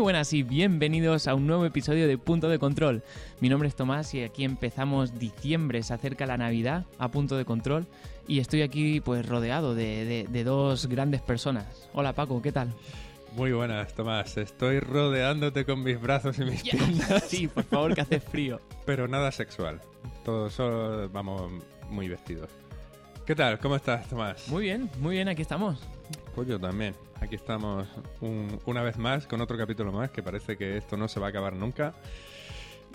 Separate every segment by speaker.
Speaker 1: Muy buenas y bienvenidos a un nuevo episodio de Punto de Control. Mi nombre es Tomás y aquí empezamos diciembre, se acerca la Navidad a Punto de Control y estoy aquí pues rodeado de, de- de dos grandes personas. Hola Paco, ¿qué tal?
Speaker 2: Muy buenas, Tomás. Estoy rodeándote con mis brazos y mis piernas,
Speaker 1: Sí, por favor, que hace frío.
Speaker 2: pero nada sexual. Todos solo vamos muy vestidos. ¿Qué tal? ¿Cómo estás, Tomás?
Speaker 1: Muy bien, muy bien, aquí estamos.
Speaker 2: Pues yo también. Aquí estamos un- una vez más con otro capítulo más, que parece que esto no se va a acabar nunca.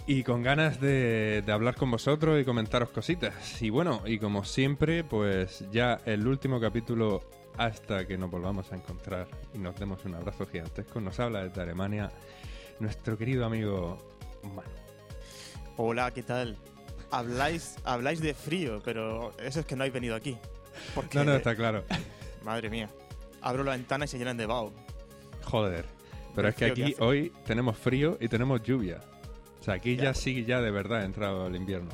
Speaker 2: Y con ganas de, de hablar con vosotros y comentaros cositas. Y bueno, y como siempre, pues ya el último capítulo hasta que nos volvamos a encontrar y nos demos un abrazo gigantesco. Nos habla desde Alemania nuestro querido amigo Manu.
Speaker 3: Hola, ¿qué tal? Habláis, habláis de frío, pero eso es que no habéis venido aquí. Porque,
Speaker 2: No, no, está claro.
Speaker 3: madre mía, abro la ventana y se llenan de vaho.
Speaker 2: Joder. Pero es que aquí hoy tenemos frío y tenemos lluvia. O sea, aquí ya,
Speaker 3: Ya.
Speaker 2: sí, ya de verdad ha entrado el invierno.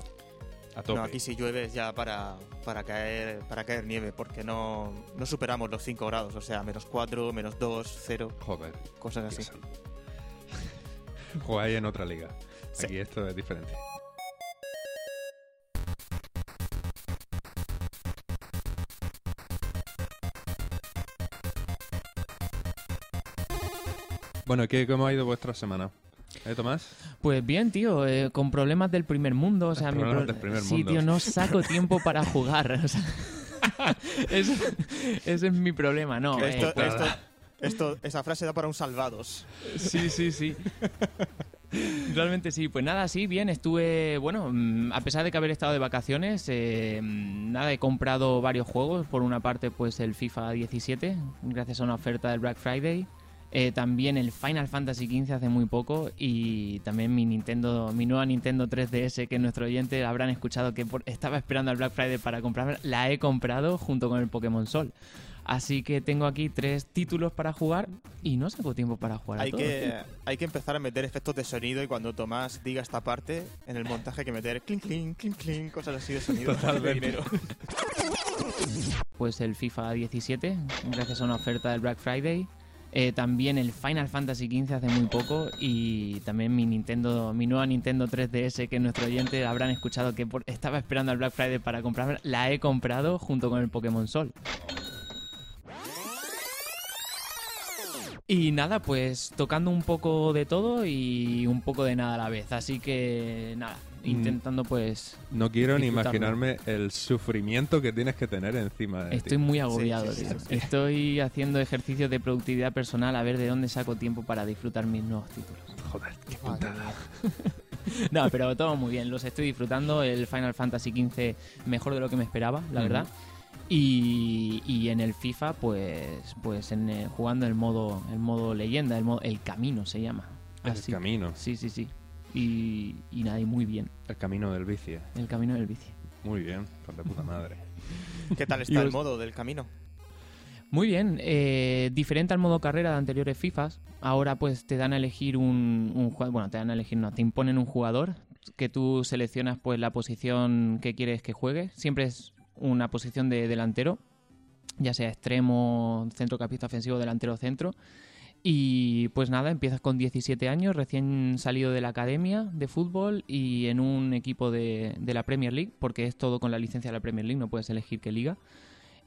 Speaker 2: A tope.
Speaker 3: No, aquí si llueve es ya para, para, caer, para caer nieve, porque no, no superamos los 5 grados, o sea, menos 4, menos 2, 0,
Speaker 2: Joder.
Speaker 3: cosas así.
Speaker 2: Jugáis en otra liga.
Speaker 3: Sí.
Speaker 2: Aquí esto es diferente. Bueno, ¿qué, ¿cómo ha ido vuestra semana? ¿Eh, Tomás?
Speaker 1: Pues bien, tío, eh, con problemas del primer mundo, o sea, mi pro-
Speaker 2: del primer
Speaker 1: sí,
Speaker 2: mundo.
Speaker 1: tío, no saco tiempo para jugar. o sea, ese, ese es mi problema, no. eh,
Speaker 3: esto,
Speaker 2: pues-
Speaker 3: esto, esto, esa frase da para un salvados.
Speaker 1: Sí, sí, sí. Realmente sí. Pues nada, sí, bien. Estuve, bueno, mm, a pesar de que haber estado de vacaciones, eh, mm, nada, he comprado varios juegos. Por una parte, pues el FIFA 17, gracias a una oferta del Black Friday. Eh, también el Final Fantasy XV hace muy poco y también mi Nintendo, mi nueva Nintendo 3DS que nuestro oyente habrán escuchado que por- estaba esperando al Black Friday para comprarla, la he comprado junto con el Pokémon Sol. Así que tengo aquí tres títulos para jugar y no saco tiempo para jugar. a
Speaker 3: Hay
Speaker 1: todos,
Speaker 3: que, hay que empezar a meter efectos de sonido y cuando Tomás diga esta parte, en el montaje hay que meter clink, clink, clink, clink, cosas así de sonido.
Speaker 2: Totalmente.
Speaker 3: de dinero.
Speaker 1: pues el FIFA 17, gracias a una oferta del Black Friday. Eh, también el Final Fantasy XV hace muy poco y también mi Nintendo, mi nueva Nintendo 3DS que nuestro oyente habrán escuchado que por- estaba esperando al Black Friday para comprarla, la he comprado junto con el Pokémon Sol. Y nada, pues tocando un poco de todo y un poco de nada a la vez. Así que nada, intentando pues...
Speaker 2: No quiero ni imaginarme el sufrimiento que tienes que tener encima de
Speaker 1: Estoy
Speaker 2: ti.
Speaker 1: muy agobiado,
Speaker 3: sí, sí.
Speaker 1: Estoy haciendo ejercicios de productividad personal a ver de dónde saco tiempo para disfrutar mis nuevos títulos.
Speaker 2: Joder, qué putada.
Speaker 1: No, pero todo muy bien, los estoy disfrutando. El Final Fantasy XV mejor de lo que me esperaba, la verdad. Y, y en el FIFA, pues, pues en, eh, jugando el modo, el modo leyenda, el modo, el camino se llama.
Speaker 2: El
Speaker 1: Así.
Speaker 2: camino.
Speaker 1: Sí, sí, sí. Y, y nada, y muy bien.
Speaker 2: El camino del vicio.
Speaker 1: El camino del bici.
Speaker 2: Muy bien, por de puta madre.
Speaker 3: ¿Qué tal está el modo del camino?
Speaker 1: Muy bien, eh, diferente al modo carrera de anteriores FIFAs. Ahora pues te dan a elegir un, un jugador, bueno, te dan a elegir, no, te imponen un jugador que tú seleccionas pues la posición que quieres que juegue. Siempre es una posición de delantero, ya sea extremo, centrocampista ofensivo, delantero centro. Y pues nada, empiezas con 17 años, recién salido de la academia de fútbol y en un equipo de, de la Premier League, porque es todo con la licencia de la Premier League, no puedes elegir qué liga.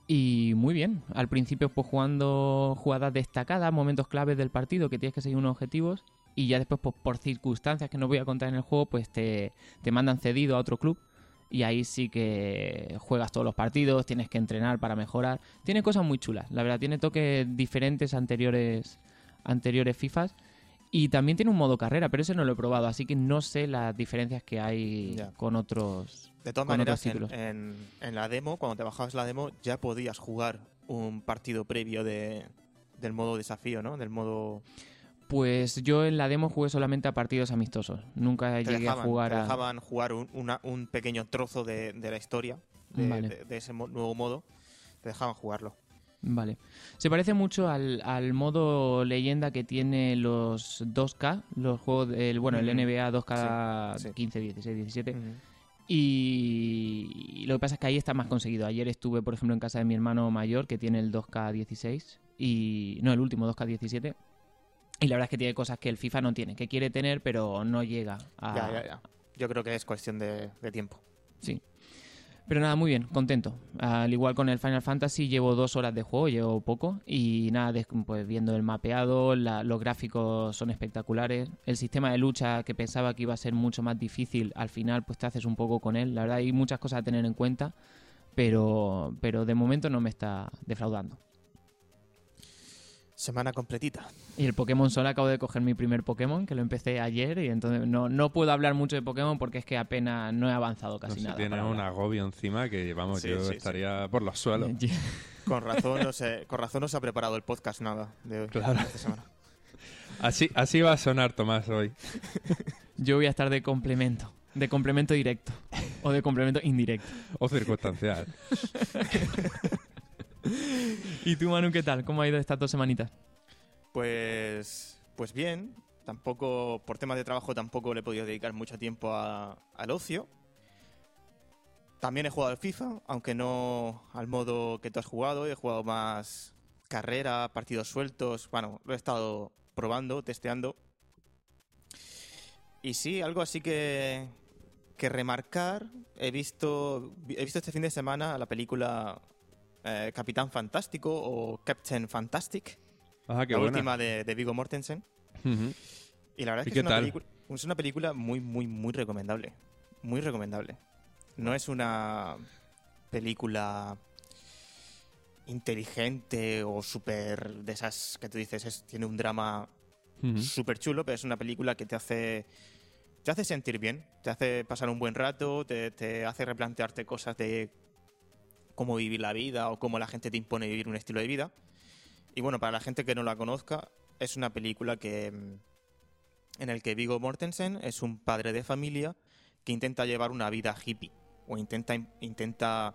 Speaker 1: Y muy bien, al principio pues jugando jugadas destacadas, momentos claves del partido que tienes que seguir unos objetivos y ya después pues, por circunstancias que no voy a contar en el juego pues te, te mandan cedido a otro club y ahí sí que juegas todos los partidos, tienes que entrenar para mejorar. Tiene cosas muy chulas, la verdad, tiene toques diferentes anteriores, anteriores FIFAs. Y también tiene un modo carrera, pero ese no lo he probado, así que no sé las diferencias que hay
Speaker 3: Ya.
Speaker 1: con otros.
Speaker 3: De todas maneras, en- en la demo, cuando te bajabas la demo, ya podías jugar un partido previo de, del modo desafío, ¿no? Del modo...
Speaker 1: Pues yo en la demo jugué solamente a partidos amistosos. Nunca
Speaker 3: Te
Speaker 1: llegué
Speaker 3: dejaban,
Speaker 1: a jugar
Speaker 3: te
Speaker 1: a.
Speaker 3: dejaban jugar un, una- un pequeño trozo de, de la historia, de,
Speaker 1: Vale.
Speaker 3: de- de ese mo- nuevo modo. Te dejaban jugarlo.
Speaker 1: Vale. Se parece mucho al, al modo leyenda que tiene los 2K, los juegos del, bueno, el. NBA 2K
Speaker 3: Sí, sí.
Speaker 1: 15, 16, 17.
Speaker 3: Ujú.
Speaker 1: Y, y lo que pasa es que ahí está más conseguido. Ayer estuve, por ejemplo, en casa de mi hermano mayor que tiene el 2K16 y no, el último 2K17. Y la verdad es que tiene cosas que el FIFA no tiene, que quiere tener, pero no llega a...
Speaker 3: Ya, ya, ya. Yo creo que es cuestión de, de tiempo.
Speaker 1: Sí. Pero nada, muy bien, contento. Al igual con el Final Fantasy, llevo dos horas de juego, llevo poco. Y nada, pues viendo el mapeado, la- los gráficos son espectaculares. El sistema de lucha que pensaba que iba a ser mucho más difícil, al final pues te haces un poco con él. La verdad hay muchas cosas a tener en cuenta, pero, pero de momento no me está defraudando.
Speaker 3: Semana completita.
Speaker 1: Y el Pokémon Sol acabo de coger mi primer Pokémon, que lo empecé ayer, y entonces no, no puedo hablar mucho de Pokémon porque es que apenas no he avanzado
Speaker 2: No
Speaker 1: casi nada.
Speaker 2: tiene
Speaker 1: para
Speaker 2: un
Speaker 1: hablar.
Speaker 2: agobio encima que, vamos,
Speaker 3: Sí,
Speaker 2: yo
Speaker 3: sí, sí.
Speaker 2: estaría por los suelos.
Speaker 3: Con razón, no sé, con razón no se ha preparado el podcast nada de hoy,
Speaker 2: Claro.
Speaker 3: de esta semana.
Speaker 2: Así, así va a sonar Tomás hoy.
Speaker 1: Yo voy a estar de complemento. De complemento directo. O de complemento indirecto.
Speaker 2: O circunstancial.
Speaker 1: ¿Y tú, Manu, qué tal? ¿Cómo ha ido estas dos semanitas?
Speaker 3: Pues, pues bien, tampoco, por temas de trabajo tampoco le he podido dedicar mucho tiempo al ocio. También he jugado FIFA, aunque no al modo que tú has jugado, he jugado más carrera, partidos sueltos, bueno, lo he estado probando, testeando. Y sí, algo así que, que remarcar, he visto, he visto este fin de semana la película eh, Capitán Fantástico o Captain Fantastic
Speaker 2: Ah, qué
Speaker 3: la
Speaker 2: buena.
Speaker 3: última de, de Vigo Mortensen. Y la verdad
Speaker 2: ¿Y
Speaker 3: es que es una, película, es una película muy, muy, muy recomendable. Muy recomendable. No es una película inteligente o súper de esas que tú dices, es- tiene un drama
Speaker 2: Ujú.
Speaker 3: súper chulo, pero es una película que te hace te hace sentir bien, te hace pasar un buen rato, te, te hace replantearte cosas de cómo vivir la vida o cómo la gente te impone vivir un estilo de vida. Y bueno, para la gente que no la conozca, es una película que mm, en el que Vigo Mortensen es un padre de familia que intenta llevar una vida hippie o intenta intenta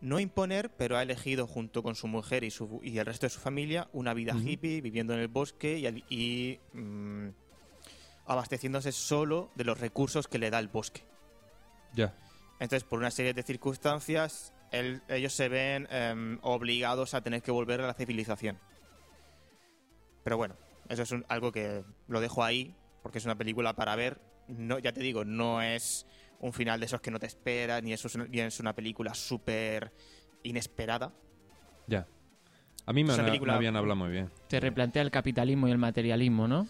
Speaker 3: no imponer, pero ha elegido junto con su mujer y, su, y el resto de su familia una vida hippie, viviendo en el bosque y, mm, abasteciéndose solo de los recursos que le da el bosque.
Speaker 2: Ya.
Speaker 3: Entonces, por una serie de circunstancias, él- ellos se ven em, obligados a tener que volver a la civilización. Pero bueno, eso es un- algo que lo dejo ahí, porque es una película para ver. No, ya te digo, no es un final de esos que no te esperas, ni, eso es una, ni es una película súper inesperada.
Speaker 2: Ya. A mí me, han- me
Speaker 3: película-
Speaker 2: habían hablado muy bien.
Speaker 1: Te replantea el capitalismo y el materialismo, ¿no?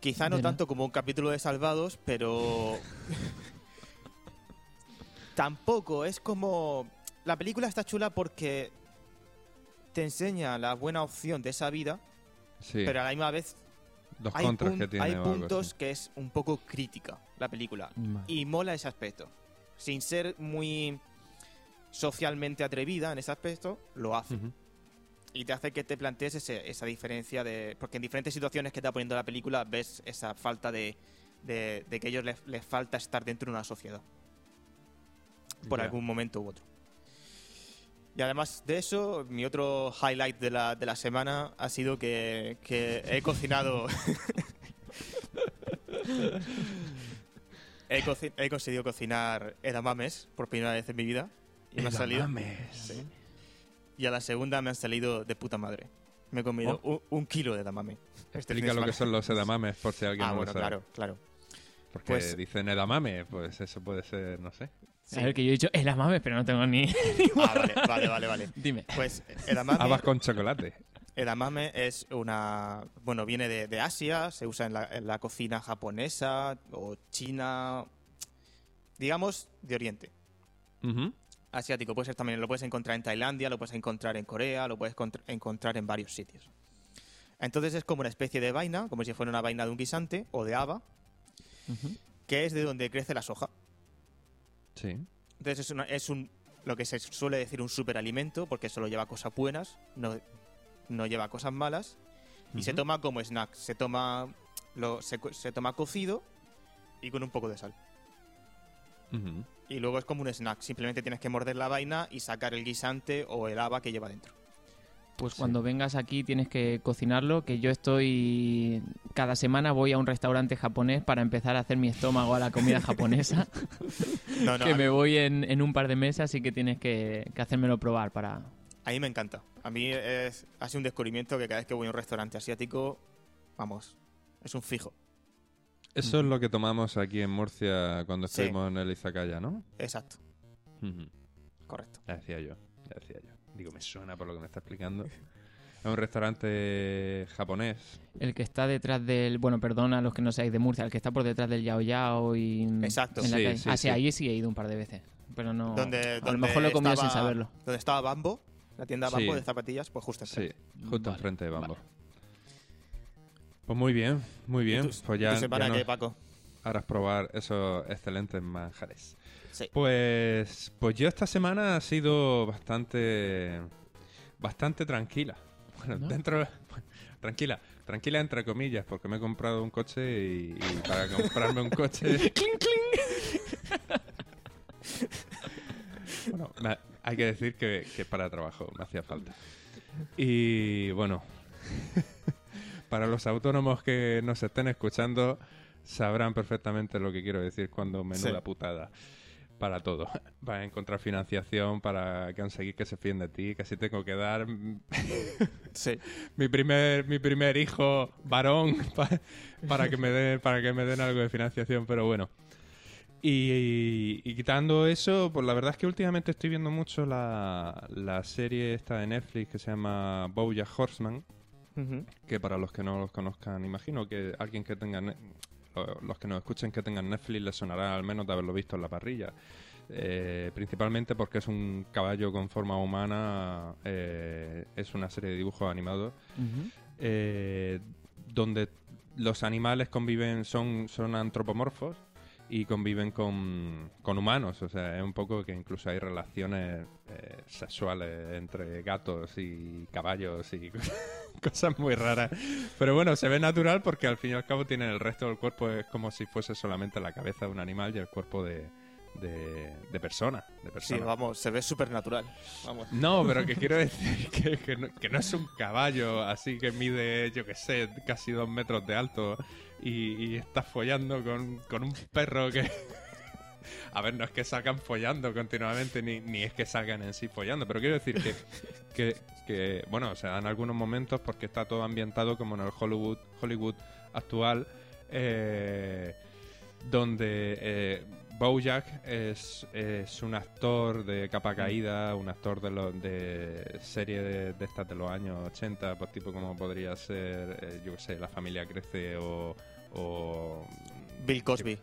Speaker 3: Quizá no tanto como un capítulo de Salvados, pero tampoco es como la película está chula porque te enseña la buena opción de esa vida,
Speaker 2: Sí.
Speaker 3: pero a la misma vez
Speaker 2: Los
Speaker 3: hay,
Speaker 2: contras
Speaker 3: pun-
Speaker 2: que tiene.
Speaker 3: hay
Speaker 2: o algo
Speaker 3: puntos que es un poco crítica la película y mola ese aspecto. Sin ser muy socialmente atrevida en ese aspecto, lo hace. Y te hace que te plantees ese- esa diferencia de... Porque en diferentes situaciones que te va poniendo la película ves esa falta de, de, de que a ellos les, les falta estar dentro de una sociedad. Por algún momento u otro. Y además de eso, mi otro highlight de la, de la semana ha sido que, que he cocinado... he, coci- he conseguido cocinar edamames por primera vez en mi vida. Y me ha salido... Sí. Y a la segunda me han salido de puta madre. Me he comido un, un kilo de edamame. este
Speaker 2: Oh. Explica lo que son los edamames, por si alguien
Speaker 3: Ah,
Speaker 2: no
Speaker 3: bueno,
Speaker 2: lo sabe.
Speaker 3: claro, claro.
Speaker 2: Porque
Speaker 3: Pues-
Speaker 2: dicen edamame, pues eso puede ser, no sé.
Speaker 3: Sí.
Speaker 1: A ver, que yo he dicho el amame, pero no tengo ni...
Speaker 3: Ah, vale, vale, vale, vale.
Speaker 1: Dime.
Speaker 3: Pues edamame,
Speaker 2: Habas con chocolate.
Speaker 3: edamame es una... Bueno, viene de, de Asia, se usa en la, en la cocina japonesa o china, digamos, de Oriente. Asiático, puede ser también, lo puedes encontrar en Tailandia, lo puedes encontrar en Corea, lo puedes contra- encontrar en varios sitios. Entonces es como una especie de vaina, como si fuera una vaina de un guisante o de haba, que es de donde crece la soja.
Speaker 2: Sí.
Speaker 3: Entonces es, una- es un lo que se suele decir un superalimento, porque solo lleva cosas buenas, no, no lleva cosas malas, y se toma como snack. Se toma, lo, se, se toma cocido y con un poco de sal. Y luego es como un snack, simplemente tienes que morder la vaina y sacar el guisante o el haba que lleva dentro.
Speaker 1: Pues
Speaker 2: Sí.
Speaker 1: cuando vengas aquí tienes que cocinarlo, que yo estoy... Cada semana voy a un restaurante japonés para empezar a hacer mi estómago a la comida japonesa,
Speaker 3: No, no,
Speaker 1: que me voy en, en un par de meses, así que tienes que, que hacérmelo probar para...
Speaker 3: a mí me encanta. A mí es, ha sido un descubrimiento que cada vez que voy a un restaurante asiático vamos, es un fijo.
Speaker 2: Eso es lo que tomamos aquí en Murcia cuando
Speaker 3: Sí.
Speaker 2: estuvimos en el Izakaya, ¿no?
Speaker 3: Exacto, correcto.
Speaker 2: Ya decía yo, ya decía yo. Digo, me suena por lo que me está explicando. Es un restaurante japonés.
Speaker 1: El que está detrás del. Bueno, perdona a los que no seáis de Murcia, el que está por detrás del Yao Yao y.
Speaker 3: Exacto.
Speaker 1: en la
Speaker 2: Sí,
Speaker 1: calle.
Speaker 2: sí,
Speaker 1: ah,
Speaker 2: sí.
Speaker 1: sí, ahí sí he ido un par de veces. Pero no.
Speaker 3: donde,
Speaker 1: a lo mejor lo he comido
Speaker 3: estaba-
Speaker 1: sin saberlo.
Speaker 3: Donde estaba Bambo, la tienda Bambo
Speaker 2: Sí.
Speaker 3: de zapatillas, pues justo
Speaker 2: Sí,
Speaker 3: enfrente.
Speaker 2: justo
Speaker 1: Vale,
Speaker 2: enfrente de Bambo.
Speaker 1: vale.
Speaker 2: Pues muy bien, muy bien.
Speaker 3: ¿Y tu-
Speaker 2: Pues ya,
Speaker 3: semana
Speaker 2: ya
Speaker 3: qué,
Speaker 2: nos
Speaker 3: Paco?
Speaker 2: Harás probar esos excelentes manjares.
Speaker 3: Sí.
Speaker 2: Pues, pues yo esta semana ha sido bastante, bastante tranquila. Bueno,
Speaker 1: ¿No?
Speaker 2: dentro, tranquila, tranquila entre comillas, porque me he comprado un coche y, y para comprarme un coche. bueno, me- hay que decir que, que para trabajo me hacía falta. Y bueno, para los autónomos que nos estén escuchando, sabrán perfectamente lo que quiero decir cuando menuda
Speaker 3: Sí.
Speaker 2: putada. Para todo. Para encontrar financiación, para conseguir que se fíen de ti, casi tengo que dar
Speaker 3: Sí.
Speaker 2: mi primer mi primer hijo varón pa- para que me den para que me den algo de financiación pero bueno y, y quitando eso pues la verdad es que últimamente estoy viendo mucho la, la serie esta de Netflix que se llama BoJack Horseman que para los que no los conozcan imagino que alguien que tenga los que nos escuchen que tengan Netflix les sonará al menos de haberlo visto en la parrilla. Eh, principalmente porque es un caballo con forma humana eh, es una serie de dibujos animados eh, donde los animales conviven, son, son antropomorfos y conviven con, con humanos. O sea, es un poco que incluso hay relaciones eh, sexuales entre gatos y caballos y cosas muy raras. Pero bueno, se ve natural porque al fin y al cabo tienen el resto del cuerpo, es como si fuese solamente la cabeza de un animal y el cuerpo de, de, de persona. De
Speaker 3: Sí,
Speaker 2: persona.
Speaker 3: vamos, se ve súper natural. Vamos.
Speaker 2: No, pero que quiero decir que, que no, que no es un caballo así que mide, yo que sé, casi dos metros de alto y, y está follando con, con un perro que... A ver, no es que salgan follando continuamente, ni, ni es que salgan en sí follando, pero quiero decir que, que, que, bueno, se dan algunos momentos porque está todo ambientado como en el Hollywood, Hollywood actual, eh, donde eh, Bojack es, es un actor de capa caída, un actor de, lo- de serie de, de estas de los años 80, pues tipo como podría ser, eh, yo qué sé, La familia crece o... o
Speaker 3: Bill Cosby.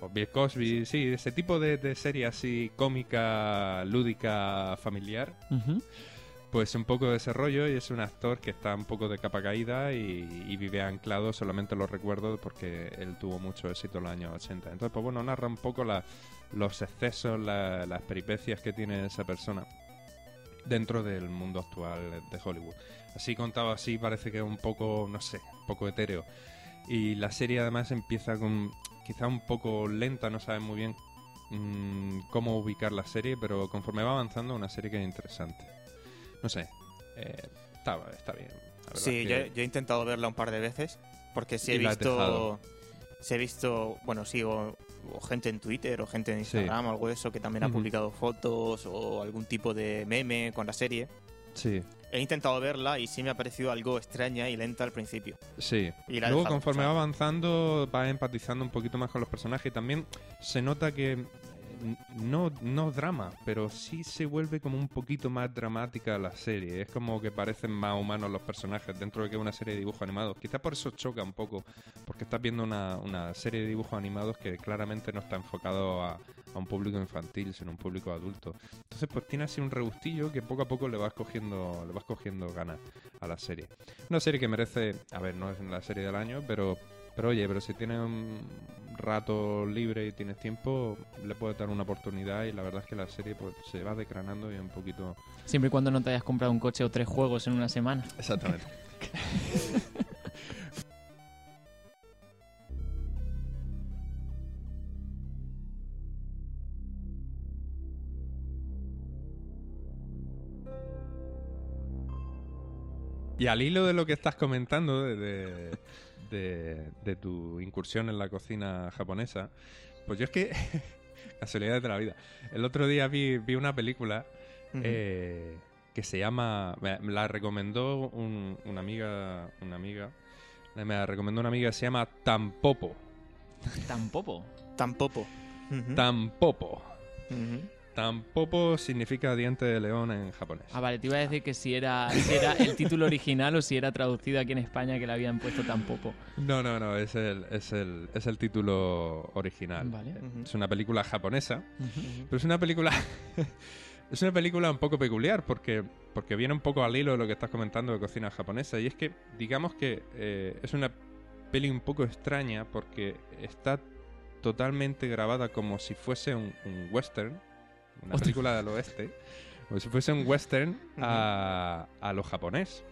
Speaker 2: o Bill Cosby, sí, ese tipo de, de serie así cómica, lúdica, familiar, pues un poco de ese rollo y es un actor que está un poco de capa caída y, y vive anclado, solamente lo recuerdo porque él tuvo mucho éxito en los años 80. Entonces, pues bueno, narra un poco la- los excesos, la- las peripecias que tiene esa persona dentro del mundo actual de Hollywood. Así contado así parece que es un poco, no sé, un poco etéreo. Y la serie además empieza con quizá un poco lenta, no sabes muy bien mm, cómo ubicar la serie, pero conforme va avanzando, una serie que es interesante. No sé, eh, está, está bien.
Speaker 3: Sí, yo, he intentado verla un par de veces porque si he visto... Si he visto, bueno, sigo o gente en Twitter o gente en
Speaker 2: Sí.
Speaker 3: Instagram o algo de eso que también ha publicado fotos o algún tipo de meme con la serie.
Speaker 2: Sí,
Speaker 3: He intentado verla y sí me ha parecido algo extraña y lenta al principio.
Speaker 2: sí.
Speaker 3: Y
Speaker 2: Luego, conforme va avanzando, va empatizando un poquito más con los personajes. Y también se nota que no, no drama, pero sí se vuelve como un poquito más dramática la serie. Es como que parecen más humanos los personajes dentro de que es una serie de dibujos animados. Quizás por eso choca un poco, porque estás viendo una, una serie de dibujos animados que claramente no está enfocado a, a un público infantil, sino un público adulto. Entonces, pues tiene así un regustillo que poco a poco le vas cogiendo, le vas cogiendo ganas a la serie. Una serie que merece, a ver, no es la serie del año, pero, pero oye, pero si tienes un rato libre y tienes tiempo, le puedes dar una oportunidad y la verdad es que la serie pues se va decranando y un poquito...
Speaker 1: Siempre y cuando no te hayas comprado un coche o tres juegos en una semana.
Speaker 2: Exactamente. Y al hilo de lo que estás comentando, de, de- de- de tu incursión en la cocina japonesa, pues yo es que, casualidades de la vida, el otro día vi, vi una película eh, que se llama, me me la recomendó un- una amiga, una amiga Me la recomendó una amiga que se llama Tampopo.
Speaker 1: Tampoco.
Speaker 3: Ujú,
Speaker 2: Tampopo.
Speaker 3: ujú.
Speaker 2: Tampopo significa diente de león en japonés.
Speaker 1: Ah, vale, te iba a decir que si era, si era el título original o si era traducido aquí en España que le habían puesto tampoco.
Speaker 2: No, no, no, es el, es el, es el título original.
Speaker 1: Vale.
Speaker 2: Es una película japonesa, pero es una película... es una película un poco peculiar porque, porque viene un poco al hilo de lo que estás comentando de cocina japonesa. Y es que, digamos que eh, es una peli un poco extraña porque está totalmente grabada como si fuese un, un western, una
Speaker 1: Ostras.
Speaker 2: película del oeste, como si fuese un western a, a lo japonés.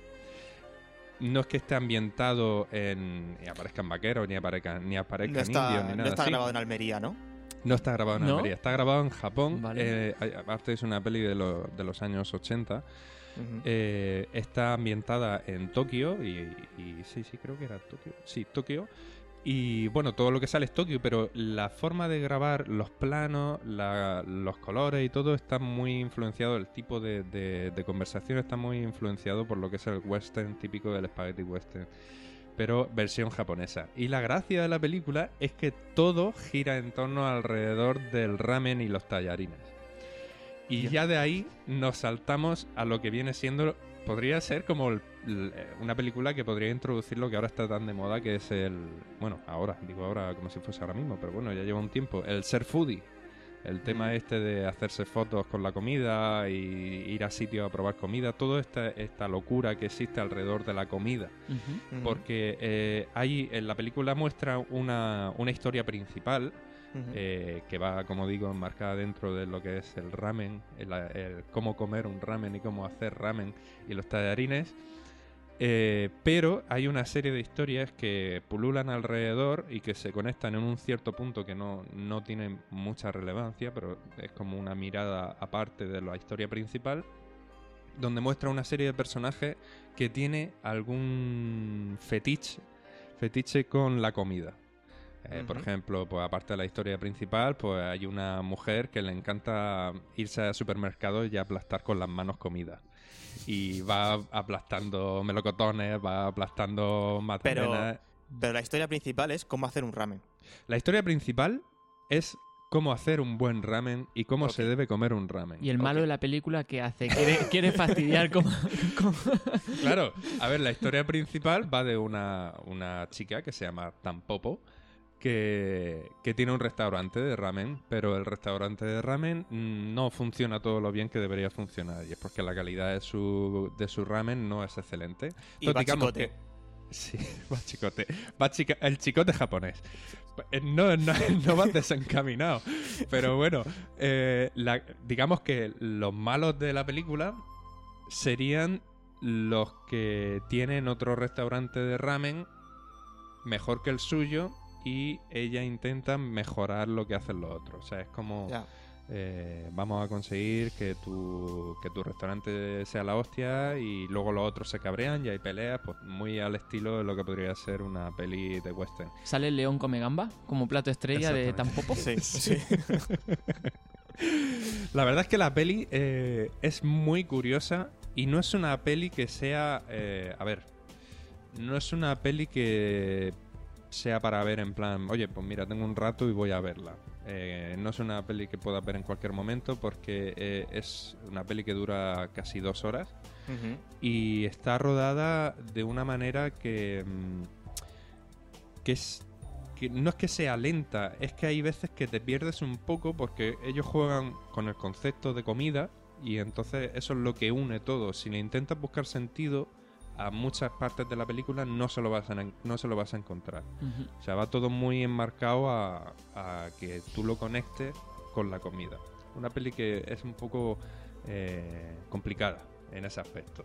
Speaker 2: No es que esté ambientado en. ni aparezcan vaqueros, ni aparezcan, ni aparezcan
Speaker 3: No está,
Speaker 2: indios, ni
Speaker 3: no
Speaker 2: nada
Speaker 3: está
Speaker 2: así.
Speaker 3: grabado en Almería, ¿no?
Speaker 2: No está grabado en
Speaker 1: ¿No?
Speaker 2: Almería, está grabado en Japón.
Speaker 1: Vale.
Speaker 2: Eh, aparte es una peli de, lo- de los años 80.
Speaker 3: Ujú.
Speaker 2: Eh, está ambientada en Tokio y, y sí, sí, creo que era Tokio. Sí, Tokio. Y bueno, todo lo que sale es Tokio, pero la forma de grabar, los planos, la- los colores y todo está muy influenciado, el tipo de, de- de conversación está muy influenciado por lo que es el western típico del spaghetti western, pero versión japonesa. Y la gracia de la película es que todo gira en torno alrededor del ramen y los tallarines. Y ya de ahí nos saltamos a lo que viene siendo. Podría ser como el- el- eh, una película que podría introducir lo que ahora está tan de moda, que es el. Bueno, ahora, digo ahora como si fuese ahora mismo, pero bueno, ya lleva un tiempo. El ser foodie. El tema este de hacerse fotos con la comida y ir a sitios a probar comida. Toda esta, esta locura que existe alrededor de la comida porque eh, hay en la película muestra una, una historia principal Eh, que va, como digo, enmarcada dentro de lo que es el ramen, el, el cómo comer un ramen y cómo hacer ramen y los tallarines. Eh, pero hay una serie de historias que pululan alrededor y que se conectan en un cierto punto que no, no tiene mucha relevancia, pero es como una mirada aparte de la historia principal, donde muestra una serie de personajes que tiene algún fetiche, fetiche con la comida. Eh, Por ejemplo, pues aparte de la historia principal, pues hay una mujer que le encanta irse al supermercado y aplastar con las manos comida. Y va aplastando melocotones, va aplastando
Speaker 3: Pero-. Pero la historia principal es cómo hacer un ramen.
Speaker 2: La historia principal es cómo hacer un buen ramen y cómo se debe comer un ramen.
Speaker 1: Y el malo de la película, ¿qué hace? ¿Quiere, quiere fastidiar como, como-
Speaker 2: Claro, a ver, la historia principal va de una, una chica que se llama Tampopo, que, que tiene un restaurante de ramen, pero el restaurante de ramen mm, no funciona todo lo bien que debería funcionar, y es porque la calidad de su, de su ramen no es excelente.
Speaker 3: Y
Speaker 2: Entonces,
Speaker 3: va
Speaker 2: digamos
Speaker 3: chicote.
Speaker 2: que- Sí, va chicote. Va chica- el chicote japonés. Eh, No, no, no vas desencaminado. Pero bueno, eh, la- digamos que los malos de la película serían los que tienen otro restaurante de ramen mejor que el suyo y ella intenta mejorar lo que hacen los otros. O sea, es como eh, vamos a conseguir que tu, que tu restaurante sea la hostia y luego los otros se cabrean y hay peleas, pues muy al estilo de lo que podría ser una peli de western.
Speaker 1: ¿Sale el león come gamba? Como plato estrella de. Tampopo.
Speaker 3: Sí, sí.
Speaker 2: La verdad es que la peli eh, es muy curiosa y no es una peli que sea, eh, a ver, no es una peli que sea para ver en plan, oye, pues mira, tengo un rato y voy a verla. Eh, no es una peli que puedas ver en cualquier momento porque eh, es una peli que dura casi dos horas y está rodada de una manera que mm, que es que no es que sea lenta, es que hay veces que te pierdes un poco porque ellos juegan con el concepto de comida y entonces eso es lo que une todo. Si le intentas buscar sentido a muchas partes de la película no se lo vas a, no se lo vas a encontrar. O sea, va todo muy enmarcado a, a que tú lo conectes con la comida. Una peli que es un poco eh, complicada en ese aspecto.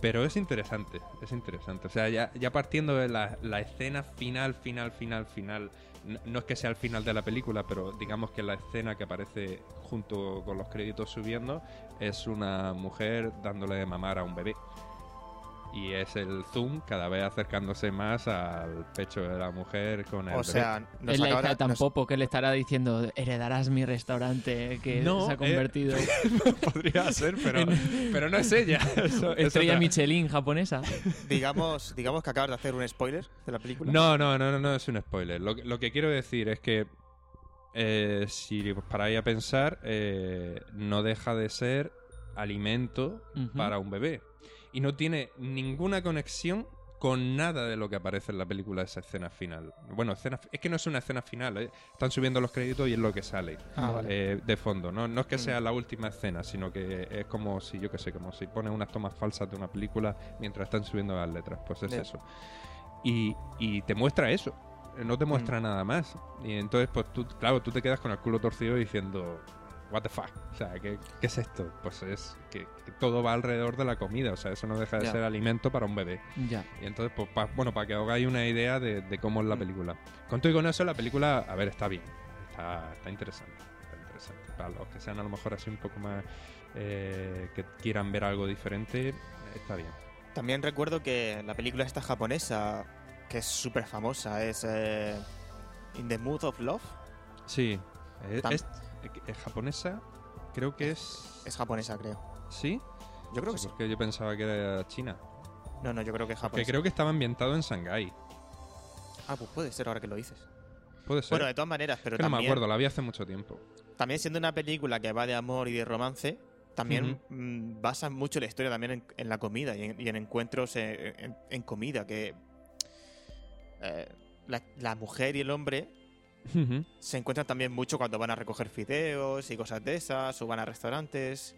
Speaker 2: Pero es interesante, es interesante. O sea, ya, ya partiendo de la, la escena final, final, final, final. No, no es que sea el final de la película, pero digamos que la escena que aparece junto con los créditos subiendo es una mujer dándole de mamar a un bebé. Y es el zoom cada vez acercándose más al pecho de la mujer con el
Speaker 3: O sea, nos
Speaker 1: es la hija
Speaker 3: nos-
Speaker 1: Tampopo que le estará diciendo heredarás mi restaurante que
Speaker 2: No,
Speaker 1: se ha
Speaker 2: eh,
Speaker 1: convertido
Speaker 2: podría ser pero, pero no es ella Eso- es
Speaker 1: estrella Michelin japonesa.
Speaker 3: digamos, digamos que acabas de hacer un spoiler de la película.
Speaker 2: no no no no, no es un spoiler. Lo, que- lo que quiero decir es que eh, si os paráis a pensar eh, no deja de ser alimento para un bebé y no tiene ninguna conexión con nada de lo que aparece en la película esa escena final. Bueno, escena, es que no es una escena final, ¿eh? están subiendo los créditos y es lo que sale
Speaker 3: Ah, vale.
Speaker 2: eh, de fondo. No, no es que
Speaker 3: Mm.
Speaker 2: sea la última escena, sino que es como si, yo qué sé, como si pones unas tomas falsas de una película mientras están subiendo las letras. Pues es eso. Y, y te muestra eso, eh, no te muestra
Speaker 3: Mm.
Speaker 2: nada más. Y entonces, pues tú, claro, tú te quedas con el culo torcido diciendo, what the fuck, o sea, ¿qué, qué es esto? Pues es que, que todo va alrededor de la comida, o sea, eso no deja de
Speaker 3: Ya.
Speaker 2: ser alimento para un bebé.
Speaker 1: Ya.
Speaker 2: Y entonces, pues, pa- bueno, para que os hagáis una idea de, de cómo es la
Speaker 3: Mm.
Speaker 2: película. Con todo y con eso, la película, a ver, está bien. Está, está interesante. Está interesante. Para los que sean a lo mejor así un poco más. eh, que quieran ver algo diferente, está bien.
Speaker 3: También recuerdo que la película esta japonesa, que es súper famosa, es eh, In the Mood of Love.
Speaker 2: Sí. Es, es- es japonesa, creo que es.
Speaker 3: Es japonesa, creo.
Speaker 2: ¿Sí?
Speaker 3: Yo creo que sí.
Speaker 2: Porque yo pensaba que era China.
Speaker 3: No, no, yo creo que es japonesa.
Speaker 2: creo que estaba ambientado en Shanghái.
Speaker 3: Ah, pues puede ser ahora que lo dices.
Speaker 2: Puede ser.
Speaker 3: Bueno, de todas maneras, pero
Speaker 2: que no me
Speaker 3: también,
Speaker 2: acuerdo, la vi hace mucho tiempo.
Speaker 3: también siendo una película que va de amor y de romance, también mm, basa mucho la historia también en, en la comida y en, y en encuentros eh, en, en comida, que eh, la, la mujer y el hombre Se encuentran también mucho cuando van a recoger fideos y cosas de esas, o van a restaurantes.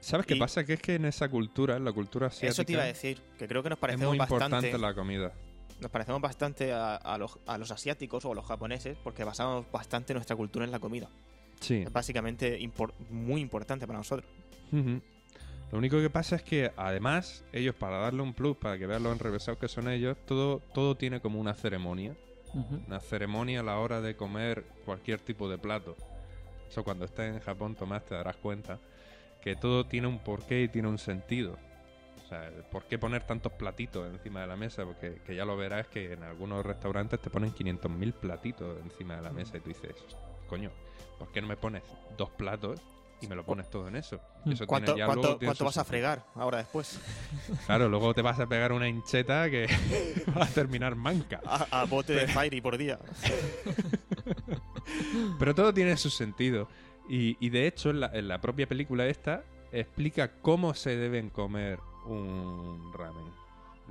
Speaker 2: ¿Sabes qué
Speaker 3: Y-
Speaker 2: pasa? Que es que en esa cultura, en la cultura asiática,
Speaker 3: Eso te iba a decir, que creo que nos
Speaker 2: es
Speaker 3: parecemos
Speaker 2: muy
Speaker 3: bastante,
Speaker 2: importante la comida.
Speaker 3: nos parecemos bastante a, a los, a los asiáticos o a los japoneses, porque basamos bastante nuestra cultura en la comida.
Speaker 2: Sí.
Speaker 3: Es básicamente impor- muy importante para nosotros.
Speaker 2: Lo único que pasa es que además ellos para darle un plus, para que vean lo enrevesados que son ellos, todo, todo tiene como una ceremonia. Una ceremonia a la hora de comer cualquier tipo de plato. Eso cuando estés en Japón, Tomás, te darás cuenta que todo tiene un porqué y tiene un sentido. O sea, ¿por qué poner tantos platitos encima de la mesa? Porque que ya lo verás que en algunos restaurantes te ponen 500.000 platitos encima de la mesa y tú dices, coño, ¿por qué no me pones dos platos y me lo pones todo en eso? Eso
Speaker 3: ¿Cuánto,
Speaker 2: tiene ya
Speaker 3: cuánto-
Speaker 2: luego tiene
Speaker 3: cuánto
Speaker 2: su
Speaker 3: vas a fregar ahora después?
Speaker 2: Claro, luego te vas a pegar una hincheta que va a terminar manca.
Speaker 3: A, a bote de Fairy por día.
Speaker 2: Pero todo tiene su sentido. Y, y de hecho, en la, en la propia película esta, explica cómo se deben comer un ramen.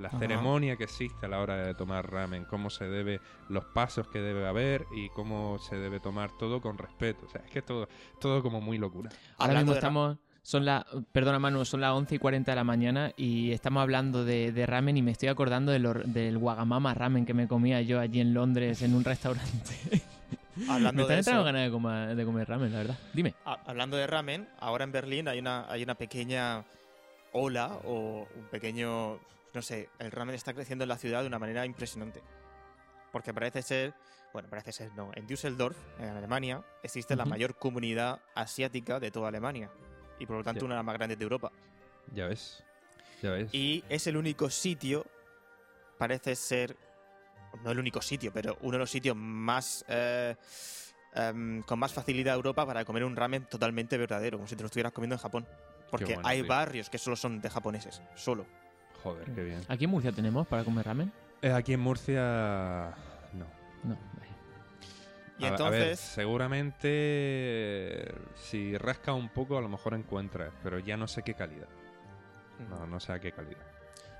Speaker 2: La
Speaker 3: Ajá.
Speaker 2: ceremonia que existe a la hora de tomar ramen, cómo se debe, los pasos que debe haber y cómo se debe tomar todo con respeto. O sea, es que todo, todo como muy locura.
Speaker 1: Ahora mismo estamos. Son la, perdona Manu, son las 11 y 40 de la mañana y estamos hablando de, de ramen y me estoy acordando de lo- del Wagamama ramen que me comía yo allí en Londres en un restaurante. me
Speaker 3: Hablando
Speaker 1: están
Speaker 3: de
Speaker 1: entrando
Speaker 3: eso,
Speaker 1: ganas de comer, de comer ramen, la verdad. Dime.
Speaker 3: ha- hablando de ramen, ahora en Berlín hay una, hay una pequeña ola o un pequeño, no sé, el ramen está creciendo en la ciudad de una manera impresionante. Porque parece ser, bueno, parece ser no, en Düsseldorf, en Alemania, existe la mayor comunidad asiática de toda Alemania y por lo tanto
Speaker 2: Ya.
Speaker 3: una de las más grandes de Europa.
Speaker 2: Ya ves. Ya ves.
Speaker 3: Y es el único sitio, parece ser, no el único sitio, pero uno de los sitios más eh, em, con más facilidad de Europa para comer un ramen totalmente verdadero, como si te lo estuvieras comiendo en Japón. Porque
Speaker 2: bueno,
Speaker 3: hay
Speaker 2: tío.
Speaker 3: barrios que solo son de japoneses, solo.
Speaker 2: Joder, qué bien.
Speaker 1: ¿Aquí en Murcia tenemos para comer ramen?
Speaker 2: Eh, aquí en Murcia, no.
Speaker 1: No.
Speaker 3: Y
Speaker 2: A- a, ver,
Speaker 3: entonces,
Speaker 2: seguramente si rasca un poco a lo mejor encuentras, pero ya no sé qué calidad. No, no sé a qué calidad.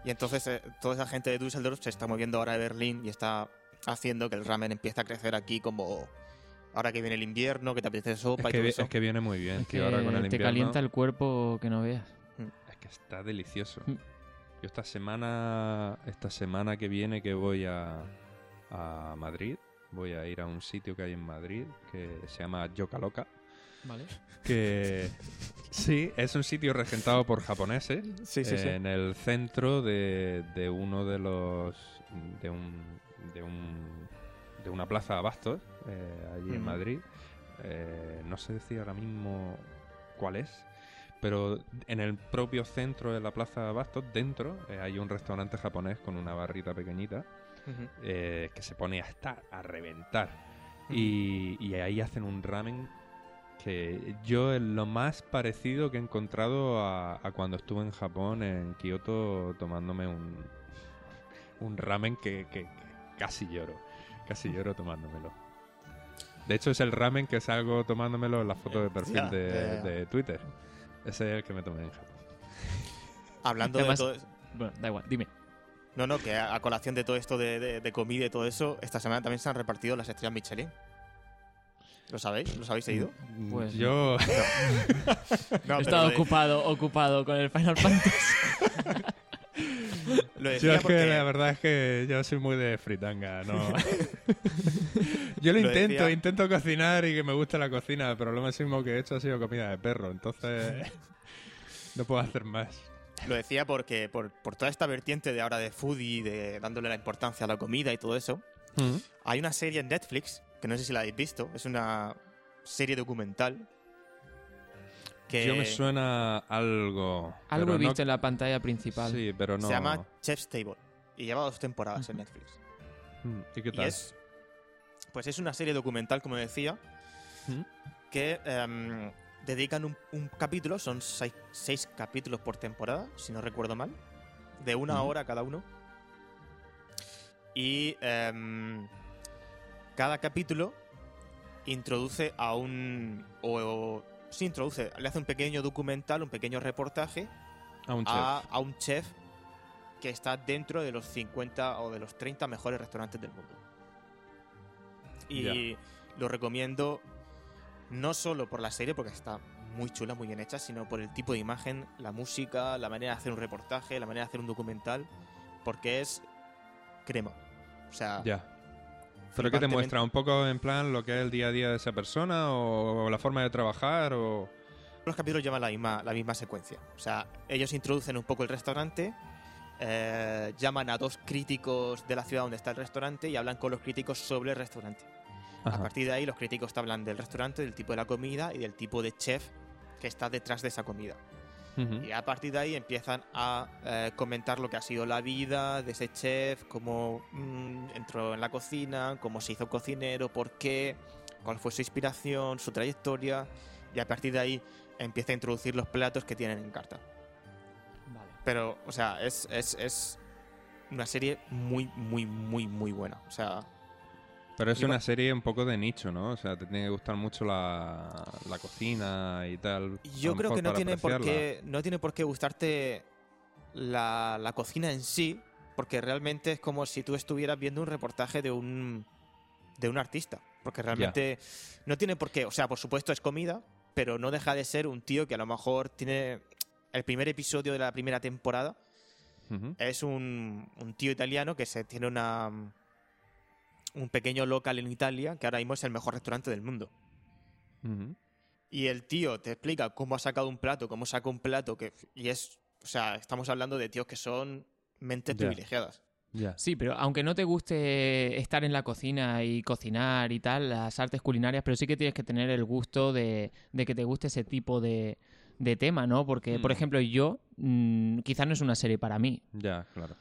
Speaker 3: y entonces eh, toda esa gente de Düsseldorf se está moviendo ahora de Berlín y está haciendo que el ramen empiece a crecer aquí como ahora que viene el invierno, que te apetece sopa
Speaker 2: Es
Speaker 3: y
Speaker 2: que,
Speaker 3: todo
Speaker 2: vi-
Speaker 3: eso.
Speaker 2: es que viene muy bien,
Speaker 1: Es
Speaker 2: tío,
Speaker 1: que
Speaker 2: ahora con el
Speaker 1: te
Speaker 2: invierno.
Speaker 1: calienta el cuerpo que no veas.
Speaker 2: Es que está delicioso. Yo esta semana, esta semana que viene que voy a, a Madrid, voy a ir a un sitio que hay en Madrid que se llama Yoka Loca.
Speaker 1: Vale.
Speaker 2: Que sí, es un sitio regentado por japoneses.
Speaker 3: Sí, sí, sí.
Speaker 2: en el centro de, de uno de los de un de un de una plaza de abastos eh, allí en. Madrid Eh, no sé decir ahora mismo cuál es pero en el propio centro de la Plaza Bastos, dentro, eh, hay un restaurante japonés con una barrita pequeñita eh, que se pone a estar, a reventar. Y, y ahí hacen un ramen que yo es lo más parecido que he encontrado a, a cuando estuve en Japón, en Kioto, tomándome un, un ramen que, que- que casi lloro. Casi lloro tomándomelo. De hecho, es el ramen que salgo tomándomelo en la foto de perfil
Speaker 3: ya, ya.
Speaker 2: de Twitter. Ese es el que me tomé en Japón.
Speaker 3: Hablando
Speaker 1: Además-
Speaker 3: de todo
Speaker 1: Bueno, da igual, dime.
Speaker 3: No, no, que a, a colación de todo esto de, de- de comida y todo eso, esta semana también se han repartido las estrellas Michelin. ¿Lo sabéis? ¿Los habéis seguido?
Speaker 1: Pues-
Speaker 2: yo...
Speaker 3: No,
Speaker 1: He
Speaker 3: pero
Speaker 1: estado
Speaker 3: de-
Speaker 1: ocupado, ocupado con el Final Fantasy.
Speaker 3: Lo
Speaker 2: Yo
Speaker 3: decía
Speaker 2: que
Speaker 3: porque-
Speaker 2: la verdad es que yo soy muy de fritanga, ¿no? yo lo,
Speaker 3: Lo
Speaker 2: intento,
Speaker 3: decía-
Speaker 2: intento cocinar y que me guste la cocina, pero lo máximo que he hecho ha sido comida de perro, entonces no puedo hacer más.
Speaker 3: Lo decía porque por, por toda esta vertiente de ahora de foodie, de dándole la importancia a la comida y todo eso, hay una serie en Netflix, que no sé si la habéis visto, es una serie documental. Que
Speaker 2: Yo me suena algo.
Speaker 1: Algo he
Speaker 2: no-
Speaker 1: visto en la pantalla principal.
Speaker 2: Sí, pero no.
Speaker 3: se llama Chef's Table y lleva dos temporadas en Netflix.
Speaker 2: Mm, ¿Y qué
Speaker 3: Y
Speaker 2: tal?
Speaker 3: es, pues es una serie documental, como decía,
Speaker 2: Mm.
Speaker 3: que em, dedican un, un capítulo, son seis, seis capítulos por temporada, si no recuerdo mal, de una
Speaker 2: Mm.
Speaker 3: hora cada uno. Y em, cada capítulo introduce a un... O, sí, introduce, le hace un pequeño documental, un pequeño reportaje
Speaker 2: A un chef.
Speaker 3: a, a un chef que está dentro de los 50 o de los 30 mejores restaurantes del mundo. Y lo recomiendo no solo por la serie, porque está muy chula, muy bien hecha, sino por el tipo de imagen, la música, la manera de hacer un reportaje, la manera de hacer un documental, porque es crema. O sea,
Speaker 2: Ya. ¿Pero qué te muestra? ¿Un poco en plan lo que es el día a día de esa persona? ¿O la forma de trabajar? ¿O.?
Speaker 3: los capítulos llevan la misma, la misma secuencia. O sea, ellos introducen un poco el restaurante, eh, llaman a dos críticos de la ciudad donde está el restaurante y hablan con los críticos sobre el restaurante. A partir de ahí, los críticos te hablan del restaurante, del tipo de la comida y del tipo de chef que está detrás de esa comida. Y a partir de ahí empiezan a eh, comentar lo que ha sido la vida de ese chef, cómo mm, entró en la cocina, cómo se hizo cocinero, por qué, cuál fue su inspiración, su trayectoria. Y a partir de ahí empieza a introducir los platos que tienen en carta.
Speaker 1: Vale.
Speaker 3: Pero, o sea, es, es, es una serie muy, muy, muy, muy buena. O sea,
Speaker 2: Pero es una serie un poco de nicho, ¿no? O sea, te tiene que gustar mucho la, la cocina y tal.
Speaker 3: Yo creo que no tiene, por qué, no tiene por qué gustarte la, la cocina en sí, porque realmente es como si tú estuvieras viendo un reportaje de un, de un artista. Porque realmente no tiene por qué. O sea, por supuesto es comida, pero no deja de ser un tío que a lo mejor tiene. El primer episodio de la primera temporada es un, un tío italiano que se tiene una un pequeño local en Italia que ahora mismo es el mejor restaurante del mundo. Y el tío te explica cómo ha sacado un plato, cómo saca un plato, que y es, o sea, estamos hablando de tíos que son mentes privilegiadas.
Speaker 2: Ya.
Speaker 1: Sí, pero aunque no te guste estar en la cocina y cocinar y tal, las artes culinarias, pero sí que tienes que tener el gusto de, de que te guste ese tipo de, de tema, ¿no? Porque, por
Speaker 2: Mm.
Speaker 1: ejemplo, yo, mm, quizás no es una serie para mí.
Speaker 2: Ya, claro.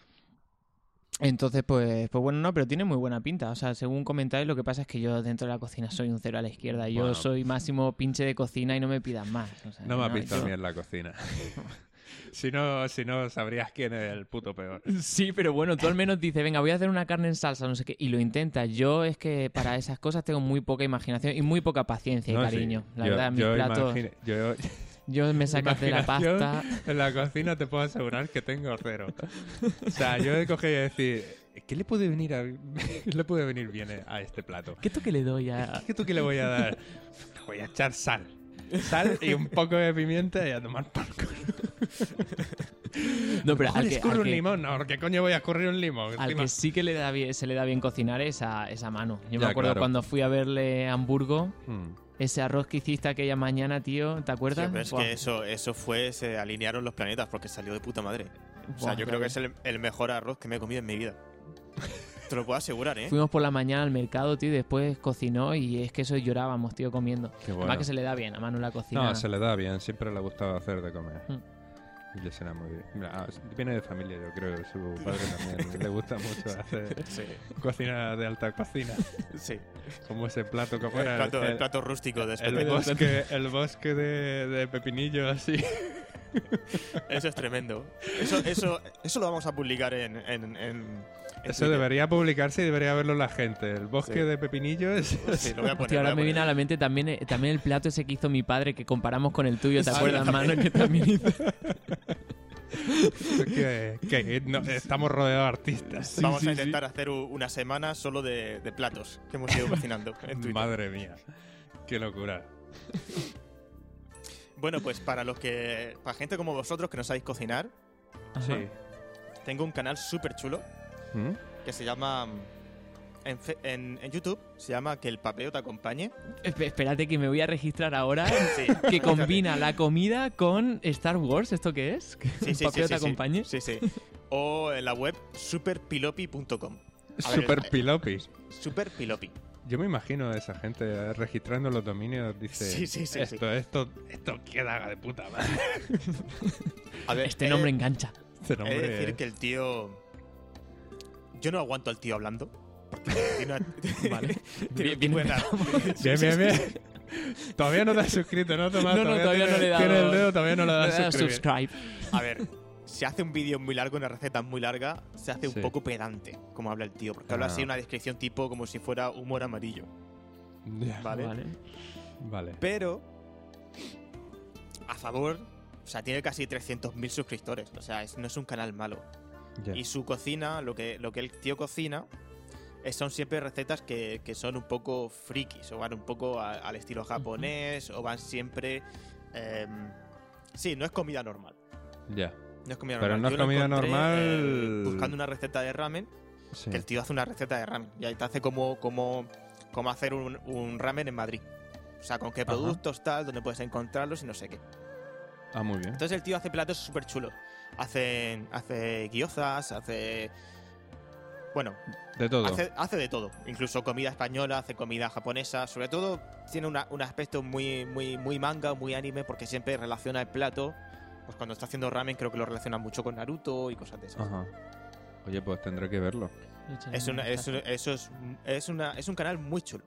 Speaker 1: Entonces, pues, pues bueno, no, pero tiene muy buena pinta. O sea, según comentáis, lo que pasa es que yo dentro de la cocina soy un cero a la izquierda. Yo
Speaker 2: Bueno.
Speaker 1: soy máximo pinche de cocina y no me pidan más. O sea,
Speaker 2: No me has visto
Speaker 1: yo-
Speaker 2: a mí en la cocina. si, no, si no, sabrías quién es el puto peor.
Speaker 1: Sí, pero bueno, tú al menos dices, venga, voy a hacer una carne en salsa, no sé qué, y lo intentas. Yo es que para esas cosas tengo muy poca imaginación y muy poca paciencia y
Speaker 2: No, sí.
Speaker 1: cariño. La
Speaker 2: Yo-
Speaker 1: verdad, mis
Speaker 2: yo
Speaker 1: platos,
Speaker 2: imagine- yo,
Speaker 1: yo me sacas de la pasta.
Speaker 2: En la cocina te puedo asegurar que tengo cero. O sea, yo he cogido y decir, ¿qué le puede venir a, qué le puede venir bien a este plato?
Speaker 1: ¿Qué toque le doy a...?
Speaker 2: ¿Qué tú qué le voy a dar? Le voy a echar sal. Sal y un poco de pimienta y a tomar por culo.
Speaker 1: No, pero al que, al
Speaker 2: un
Speaker 1: que-
Speaker 2: limón. No, ¿qué coño voy a escurrir un limón?
Speaker 1: al que sí que le da bien, se le da bien cocinar esa, esa mano. Yo me
Speaker 2: Ya,
Speaker 1: acuerdo
Speaker 2: claro.
Speaker 1: cuando fui a verle a Hamburgo,
Speaker 2: Hmm.
Speaker 1: Ese arroz que hiciste aquella mañana, tío, ¿te acuerdas?
Speaker 3: Sí, pero es
Speaker 1: Buah.
Speaker 3: que eso, eso fue, se alinearon los planetas porque salió de puta madre. O sea, yo
Speaker 1: ya
Speaker 3: creo que es el, el mejor arroz que me he comido en mi vida. Te lo puedo asegurar, ¿eh?
Speaker 1: Fuimos por la mañana al mercado, tío, y después cocinó y es que eso llorábamos, tío, comiendo.
Speaker 2: Qué bueno.
Speaker 1: Además que se le da bien a Manu la cocina.
Speaker 2: No, se le da bien, siempre le ha gustado hacer de comer.
Speaker 1: Mm.
Speaker 2: Le suena muy bien. Ah, viene de familia, yo creo, su padre también. le gusta mucho hacer
Speaker 3: Sí,
Speaker 2: cocina de alta cocina.
Speaker 3: sí.
Speaker 2: Como ese plato, como
Speaker 3: El
Speaker 2: era
Speaker 3: plato, el
Speaker 2: el,
Speaker 3: plato rústico de
Speaker 2: el
Speaker 3: Espepe.
Speaker 2: bosque, el bosque de, de pepinillo así.
Speaker 3: Eso es tremendo. Eso, eso, eso lo vamos a publicar en, en- en
Speaker 2: Eso
Speaker 3: Twitter.
Speaker 2: debería publicarse y debería verlo la gente. El bosque
Speaker 3: Sí.
Speaker 2: de pepinillo es...
Speaker 3: Sí, lo voy a poner.
Speaker 1: Hostia, ahora me
Speaker 3: voy a
Speaker 1: viene a la mente también, eh, también el plato ese que hizo mi padre que comparamos con el tuyo, ¿te
Speaker 3: Sí,
Speaker 1: acuerdas. Manu? Que también hizo.
Speaker 2: que, que no, estamos rodeados de artistas.
Speaker 3: Vamos a intentar hacer una semana solo de, de platos que hemos ido cocinando en.
Speaker 2: Madre mía. Qué locura.
Speaker 3: Bueno, pues para los que. Para gente como vosotros que no sabéis cocinar, tengo un canal súper chulo
Speaker 2: ¿Mm?
Speaker 3: que se llama. En, fe- en- en YouTube se llama Que el papeo te acompañe.
Speaker 1: Espe- Espérate que me voy a registrar ahora.
Speaker 3: Sí.
Speaker 1: Que combina la comida con Star Wars, ¿esto qué es? ¿Que
Speaker 3: Sí, sí,
Speaker 1: papeo
Speaker 3: sí,
Speaker 1: te
Speaker 3: sí,
Speaker 1: acompañe?
Speaker 3: Sí, sí. O en la web superpilopi.com. A ver,
Speaker 2: Super
Speaker 3: eh,
Speaker 2: pilopi.
Speaker 3: Superpilopi.
Speaker 2: Yo me imagino a esa gente eh, registrando los dominios. Dice:
Speaker 3: Sí, sí, sí,
Speaker 2: esto, esto, esto queda de puta madre.
Speaker 3: A ver,
Speaker 1: Este
Speaker 3: he-
Speaker 1: nombre engancha.
Speaker 2: Este
Speaker 3: He
Speaker 2: nombre
Speaker 3: de decir
Speaker 2: es-
Speaker 3: que el tío. Yo no aguanto al tío hablando. Porque tiene una-
Speaker 1: Vale.
Speaker 3: tiene
Speaker 1: Bien, bien
Speaker 2: Bien. Todavía no te has suscrito, ¿no, Tomás?
Speaker 1: No, no, todavía no
Speaker 2: tiene-
Speaker 1: le he dado-
Speaker 2: Tiene el dedo, todavía no le suscribir.
Speaker 1: subscribe.
Speaker 3: A ver, si hace un vídeo muy largo, una receta muy larga, se hace un poco pedante, como habla el tío. Porque habla
Speaker 2: Ah.
Speaker 3: así una descripción tipo como si fuera humor amarillo.
Speaker 2: Ya,
Speaker 3: ¿Vale?
Speaker 1: Vale.
Speaker 2: Vale.
Speaker 3: Pero, a favor, o sea, tiene casi 300.000 suscriptores. O sea, es- no es un canal malo. Y su cocina, lo que, lo que el tío cocina, eh, son siempre recetas que, que son un poco frikis, o van un poco a- al estilo japonés, o van siempre... em, sí, no es comida normal.
Speaker 2: Ya.
Speaker 3: No es comida
Speaker 2: Pero
Speaker 3: normal.
Speaker 2: no es comida normal.
Speaker 3: eh, buscando una receta de ramen,
Speaker 2: Sí.
Speaker 3: que el tío hace una receta de ramen. Y ahí te hace como, como, como hacer un, un ramen en Madrid. O sea, con qué
Speaker 2: Ajá.
Speaker 3: productos, tal, dónde puedes encontrarlos y no sé qué.
Speaker 2: Ah, muy bien.
Speaker 3: Entonces el tío hace platos súper chulos. Hace, hace guiozas, hace... Bueno,
Speaker 2: De todo.
Speaker 3: hace, hace de todo. Incluso comida española, hace comida japonesa. Sobre todo tiene una- un aspecto muy, muy, muy manga, muy anime, porque siempre relaciona el plato. Pues cuando está haciendo ramen creo que lo relaciona mucho con Naruto y cosas de esas.
Speaker 2: Ajá. Oye, pues tendré que verlo.
Speaker 3: Es, una- es, un- eso es, es, una, es un canal muy chulo.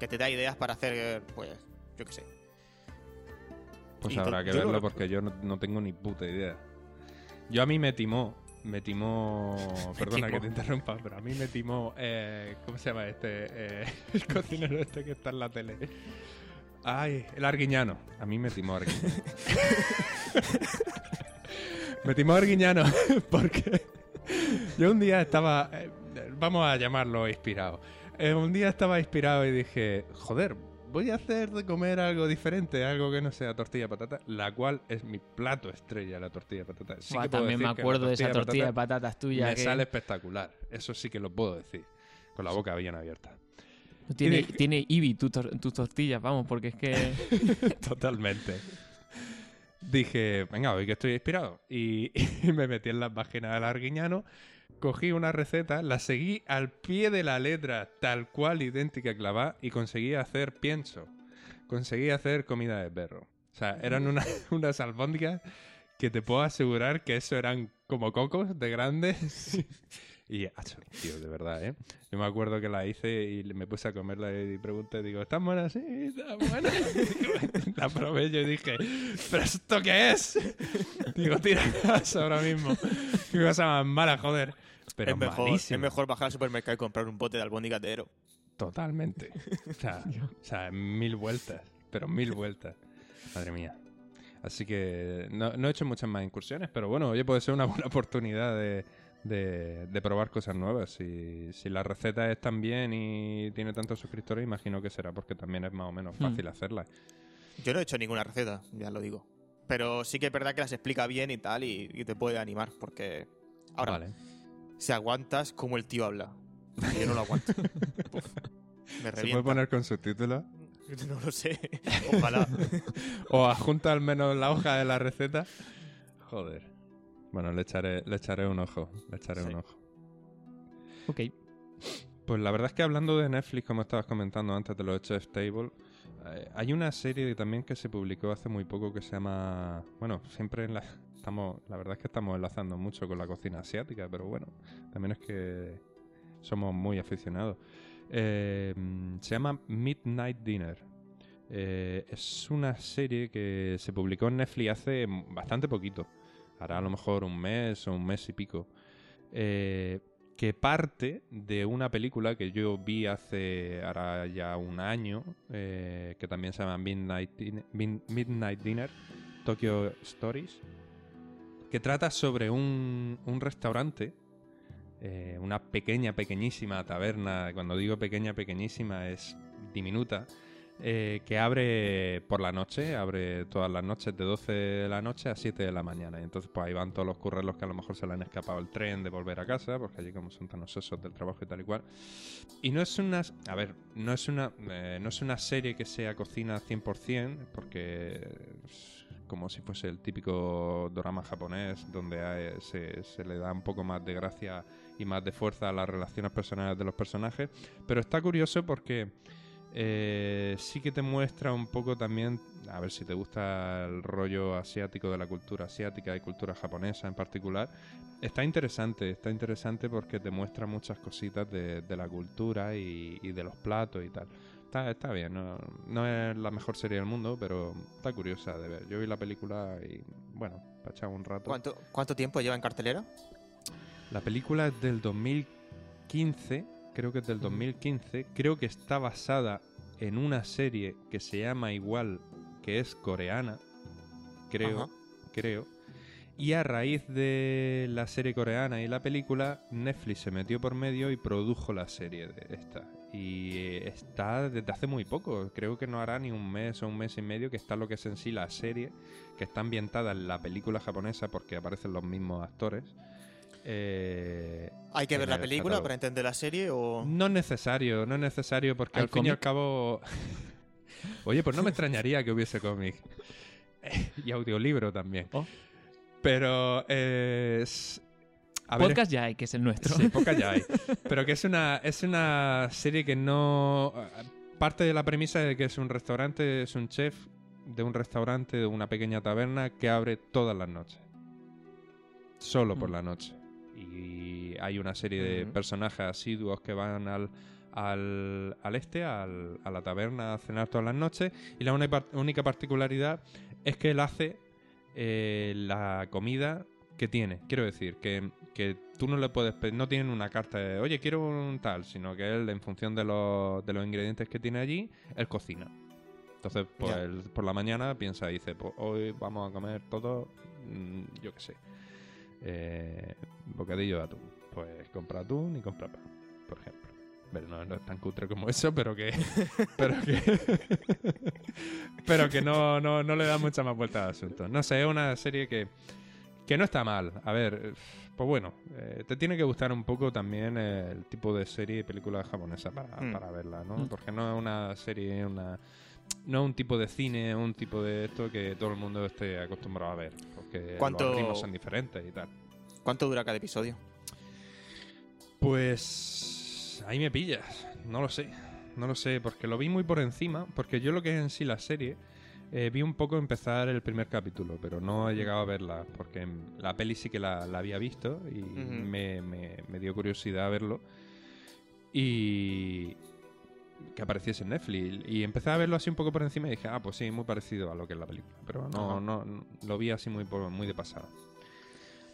Speaker 3: Que te da ideas para hacer, pues, yo qué sé.
Speaker 2: Pues
Speaker 3: Y
Speaker 2: habrá que verlo porque yo no, no tengo ni puta idea. Yo a mí me timó, me timó, perdona
Speaker 3: timó.
Speaker 2: que te interrumpa, pero a mí me timó, eh, ¿cómo se llama este? Eh, el cocinero este que está en la tele. Ay, el Arguiñano. A mí me timó Arguiñano. me timó Arguiñano porque yo un día estaba, eh, vamos a llamarlo inspirado. Eh, un día estaba inspirado y dije, joder, voy a hacer de comer algo diferente, algo que no sea tortilla de patata, la cual es mi plato estrella, la tortilla de patata. Sí
Speaker 1: Buah,
Speaker 2: que puedo
Speaker 1: también me
Speaker 2: decir
Speaker 1: acuerdo de esa tortilla de
Speaker 2: patata
Speaker 1: patatas tuya.
Speaker 2: Me
Speaker 1: que
Speaker 2: sale espectacular, eso sí que lo puedo decir, con la boca bien abierta.
Speaker 1: Tiene,
Speaker 2: de-
Speaker 1: tiene Ibi tus tus tortillas, vamos, porque es que.
Speaker 2: Totalmente. Dije, venga, hoy que estoy inspirado. Y, y me metí en las páginas del Arguiñano, cogí una receta, la seguí al pie de la letra, tal cual, idéntica clavada, y conseguí hacer pienso. Conseguí hacer comida de perro. O sea, eran una- unas albóndigas que te puedo asegurar que eso eran como cocos de grandes. Y, acho, tío, de verdad, ¿eh? Yo me acuerdo que la hice y me puse a comerla y pregunté, digo, ¿están buenas? Sí, están buenas. la probé yo y dije, ¿pero esto qué es? Digo, tira casa ahora mismo. Qué cosa más mala, joder. Pero
Speaker 3: es, mejor, es mejor bajar al supermercado y comprar un bote de albóndigas de Ero.
Speaker 2: Totalmente. O sea, o sea, mil vueltas. Pero mil vueltas. Madre mía. Así que no, no he hecho muchas más incursiones, pero bueno, oye, puede ser una buena oportunidad de, de- de probar cosas nuevas. Si, si la receta es tan bien y tiene tantos suscriptores, imagino que será porque también es más o menos fácil hacerla.
Speaker 3: Yo no he hecho ninguna receta, ya lo digo. Pero sí que es verdad que las explica bien y tal y, y te puede animar porque... Ahora,
Speaker 2: Vale.
Speaker 3: si aguantas como el tío habla. Yo no lo aguanto. Uf, me
Speaker 2: ¿Se puede poner con subtítulos?
Speaker 3: No lo sé. Ojalá.
Speaker 2: ¿O adjunta al menos la hoja de la receta? Joder. Bueno, le echaré, le echaré un ojo. Le echaré
Speaker 3: Sí.
Speaker 2: un ojo.
Speaker 1: ok.
Speaker 2: Pues la verdad es que hablando de Netflix, como estabas comentando antes de los Chef Table, eh, hay una serie también que se publicó hace muy poco que se llama. Bueno, siempre en la, estamos. La verdad es que estamos enlazando mucho con la cocina asiática, pero bueno, también es que somos muy aficionados. Eh, se llama Midnight Dinner. Eh, es una serie que se publicó en Netflix hace bastante poquito. Hará a lo mejor un mes o un mes y pico. Eh, que parte de una película que yo vi hace ahora ya un año, eh, que también se llama Midnight, Midnight Dinner, Tokyo Stories, que trata sobre un, un restaurante, eh, una pequeña, pequeñísima taberna, cuando digo pequeña, pequeñísima es diminuta, eh, que abre por la noche, abre todas las noches de 12 de la noche a 7 de la mañana. Y entonces pues ahí van todos los curreros que a lo mejor se le han escapado el tren de volver a casa, porque allí como son tan obsesos del trabajo y tal y cual. Y no es una, a ver, no es una, eh, no es una serie que sea cocina 100%, porque es como si fuese el típico drama japonés, donde se, se le da un poco más de gracia y más de fuerza a las relaciones personales de los personajes. Pero está curioso porque... Eh, sí que te muestra un poco también, a ver si te gusta el rollo asiático de la cultura asiática y cultura japonesa en particular. Está interesante, está interesante porque te muestra muchas cositas de, la cultura y, de los platos y tal. Está, está bien, no, no, es la mejor serie del mundo, pero está curiosa de ver. Yo vi la película y, bueno, para echar un rato.
Speaker 3: ¿Cuánto, ¿Cuánto tiempo lleva en cartelera?
Speaker 2: La película es del 2015 creo que es del 2015, creo que está basada en una serie que se llama igual, que es coreana, creo, creo. Y a raíz de la serie coreana y la película, Netflix se metió por medio y produjo la serie de esta. Y eh, está desde hace muy poco, creo que no hará ni un mes o un mes y medio que está lo que es en sí la serie, que está ambientada en la película japonesa porque aparecen los mismos actores. Eh,
Speaker 3: ¿Hay que ver la película para entender la serie o...?
Speaker 2: No es necesario, no es necesario porque al fin y al cabo... Oye, pues no me extrañaría que hubiese cómic. y audiolibro también. Oh. Pero es...
Speaker 1: podcast ya hay, que es el nuestro.
Speaker 2: Sí, podcast ya hay. Pero que es una, es una serie que no... Parte de la premisa de que es un restaurante, es un chef de un restaurante, de una pequeña taberna que abre todas las noches. Solo por mm. la noche y hay una serie de personajes asiduos que van al, al, al este, al, a la taberna a cenar todas las noches y la única particularidad es que él hace eh, la comida que tiene. Quiero decir, que, que tú no le puedes pedir, no tienen una carta de, oye, quiero un tal, sino que él, en función de los, de los ingredientes que tiene allí, él cocina. Entonces, pues por la mañana piensa y dice, pues hoy vamos a comer todo, mm, yo qué sé, eh, bocadillo de atún. Pues compra atún y compra pan, por ejemplo. Pero no, es tan cutre como eso, pero que. pero que. pero que no, no, no, le da mucha más vuelta al asunto. No sé, es una serie que. Que no está mal. A ver, pues bueno, eh, te tiene que gustar un poco también el tipo de serie y película japonesa para, mm. para verla, ¿no? Mm. Porque no es una serie, una no un tipo de cine, un tipo de esto que todo el mundo esté acostumbrado a ver. Porque los ritmos son diferentes y tal.
Speaker 3: ¿Cuánto dura cada episodio?
Speaker 2: Pues ahí me pillas, no lo sé, no lo sé, porque lo vi muy por encima, porque yo lo que es en sí la serie, eh, vi un poco empezar el primer capítulo, pero no he llegado a verla, porque la peli sí que la, había visto y me, me, dio curiosidad verlo. Y, que apareciese en Netflix. Y empecé a verlo así un poco por encima y dije, ah, pues sí, muy parecido a lo que es la película. Pero no, no, lo vi así muy, muy de pasada.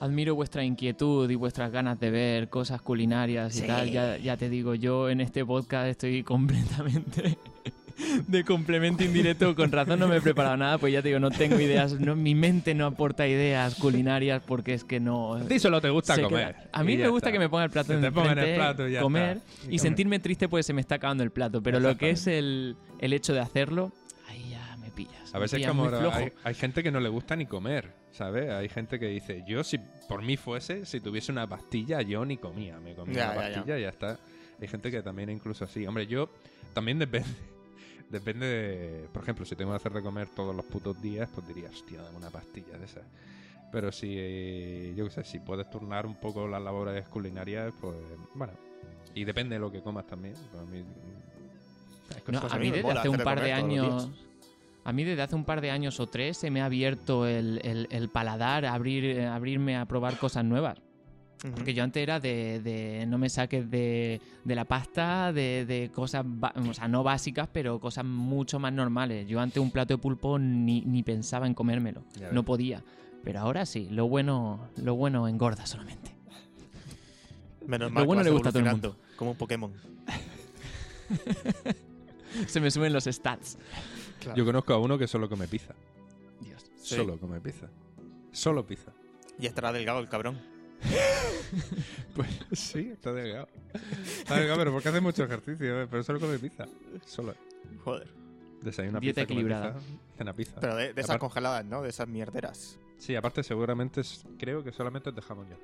Speaker 1: Admiro vuestra inquietud y vuestras ganas de ver cosas culinarias y tal. Ya, ya te digo, yo en este podcast estoy completamente de complemento indirecto. Con razón no me he preparado nada, pues ya te digo, no tengo ideas. No, mi mente no aporta ideas culinarias porque es que no.
Speaker 2: A ti solo te gusta comer.
Speaker 1: A mí me gusta que me ponga el plato en el plato y comer y, sentirme triste porque se me está acabando el plato. Pero lo que es el, el hecho de hacerlo, ahí ya me pillas.
Speaker 2: A veces como hay, gente que no le gusta ni comer, ¿sabes? Hay gente que dice, yo si por mí fuese, si tuviese una pastilla, yo ni comía. Me comía la pastilla y ya está. Hay gente que también incluso así. Hombre, yo también depende Depende de. Por ejemplo, si tengo que hacer de comer todos los putos días, pues diría, hostia, dame una pastilla de esas. Pero si, yo qué sé, si puedes turnar un poco las labores culinarias, pues bueno. Y depende de lo que comas también. Pues a mí, hay
Speaker 1: No, a
Speaker 3: a
Speaker 1: mí desde hace un par de años. A mí desde hace un par de años o tres se me ha abierto el, el- el paladar, abrir, eh, abrirme a probar cosas nuevas. Porque yo antes era de, de no me saques de, de la pasta, de, de cosas, o sea, no básicas, pero cosas mucho más normales. Yo antes un plato de pulpo ni, ni pensaba en comérmelo, no podía. Pero ahora sí, lo bueno, lo bueno engorda solamente.
Speaker 3: Menos
Speaker 1: Lo
Speaker 3: mal que
Speaker 1: bueno le gusta a todo el
Speaker 3: evolucionando, Como un Pokémon.
Speaker 1: Se me suben los stats.
Speaker 2: Yo conozco a uno que solo come pizza.
Speaker 1: Dios.
Speaker 3: Sí.
Speaker 2: Solo come pizza. Solo pizza.
Speaker 3: Y estará delgado el cabrón.
Speaker 2: Pues sí, está delgado. Está delgado, pero porque hace mucho ejercicio, ¿eh? pero solo come pizza. Solo.
Speaker 3: Joder.
Speaker 2: Desayuna
Speaker 1: Dieta
Speaker 2: pizza, come
Speaker 1: equilibrada.
Speaker 2: pizza, cena pizza.
Speaker 3: Pero de, de esas
Speaker 2: Aparte-
Speaker 3: congeladas, ¿no? De esas mierderas.
Speaker 2: Sí, aparte seguramente es- creo que solamente es de jamón ya.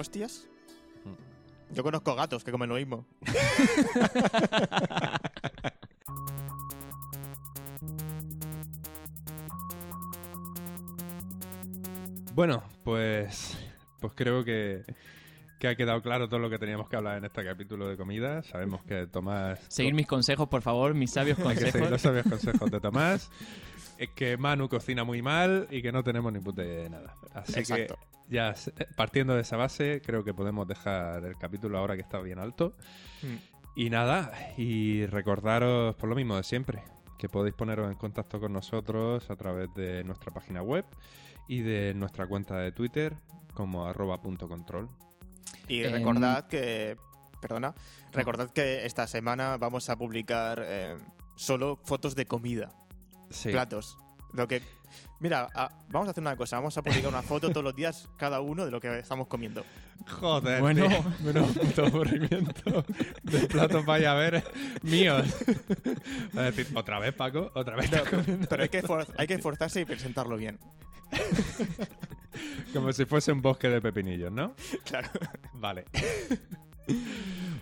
Speaker 3: ¿Hostias?
Speaker 2: Mm.
Speaker 3: Yo conozco gatos que comen lo mismo.
Speaker 2: Bueno, pues, pues creo que, que ha quedado claro todo lo que teníamos que hablar en este capítulo de comida. Sabemos que Tomás...
Speaker 1: Seguir mis consejos, por favor, mis sabios
Speaker 2: Hay que seguir
Speaker 1: consejos.
Speaker 2: los sabios consejos de Tomás. Es que Manu cocina muy mal y que no tenemos ni puta idea de nada. Así
Speaker 3: Exacto.
Speaker 2: que ya partiendo de esa base, creo que podemos dejar el capítulo ahora que está bien alto.
Speaker 3: Mm.
Speaker 2: Y nada, y recordaros por lo mismo de siempre, que podéis poneros en contacto con nosotros a través de nuestra página web y de nuestra cuenta de Twitter como arroba punto control.
Speaker 3: Y
Speaker 1: Em,
Speaker 3: recordad que. Perdona. Recordad que esta semana vamos a publicar eh, solo fotos de comida.
Speaker 2: Sí,
Speaker 3: Platos. Lo que. Mira, a- vamos a hacer una cosa. Vamos a publicar una foto todos los días, cada uno, de lo que estamos comiendo.
Speaker 2: Joder,
Speaker 1: Bueno.
Speaker 2: tío, menos puto aburrimiento de platos vaya a ver míos. Va a decir, otra vez, Paco, otra vez.
Speaker 3: Pero hay que, for- hay que esforzarse y presentarlo bien.
Speaker 2: Como si fuese un bosque de pepinillos, ¿no?
Speaker 3: Claro.
Speaker 2: Vale.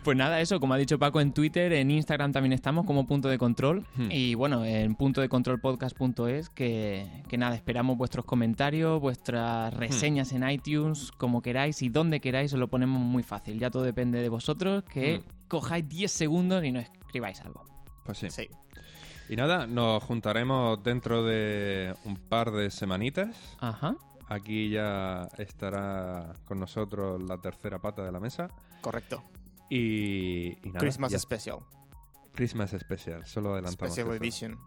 Speaker 1: Pues nada, eso, como ha dicho Paco en Twitter, en Instagram también estamos como punto de control.
Speaker 2: Hmm.
Speaker 1: Y bueno, en punto de control podcast.es, que, que nada, esperamos vuestros comentarios, vuestras reseñas en iTunes, como queráis y donde queráis, os lo ponemos muy fácil. Ya todo depende de vosotros, que cojáis 10 segundos y nos escribáis algo.
Speaker 2: Pues sí.
Speaker 3: Sí.
Speaker 2: Y nada, nos juntaremos dentro de un par de semanitas.
Speaker 1: Ajá.
Speaker 2: Aquí ya estará con nosotros la tercera pata de la mesa.
Speaker 3: Correcto.
Speaker 2: Y, y nada,
Speaker 3: Christmas
Speaker 2: ya-
Speaker 3: Special.
Speaker 2: Christmas Special. Solo adelantamos.
Speaker 3: Special
Speaker 2: eso.
Speaker 3: Edition.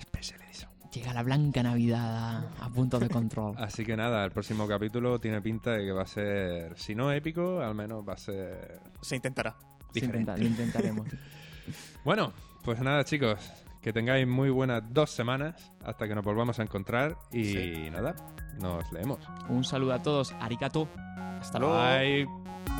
Speaker 2: Special Edition.
Speaker 1: Llega la blanca Navidad a, punto de control.
Speaker 2: Así que nada, el próximo capítulo tiene pinta de que va a ser, si no épico, al menos va a ser
Speaker 3: Se intentará.
Speaker 2: Diferente.
Speaker 1: intenta- lo intentaremos.
Speaker 2: Bueno, pues nada chicos, que tengáis muy buenas dos semanas hasta que nos volvamos a encontrar y
Speaker 3: Sí.
Speaker 2: nada, nos leemos.
Speaker 1: Un saludo a todos. Arigato.
Speaker 3: Hasta luego.
Speaker 2: Bye.